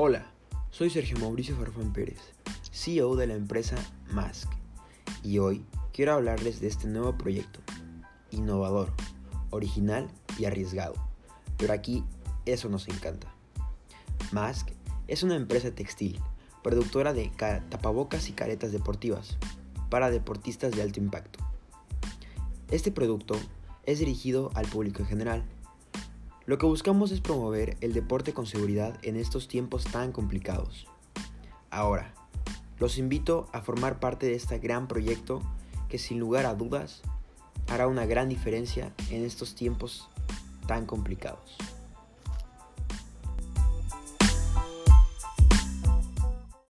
Hola, soy Sergio Mauricio Farfán Pérez, CEO de la empresa Mask, y hoy quiero hablarles de este nuevo proyecto, innovador, original y arriesgado, pero aquí eso nos encanta. Mask es una empresa textil, productora de tapabocas y caretas deportivas para deportistas de alto impacto. Este producto es dirigido al público en general lo que buscamos es promover el deporte con seguridad en estos tiempos tan complicados. Ahora, los invito a formar parte de este gran proyecto que sin lugar a dudas hará una gran diferencia en estos tiempos tan complicados.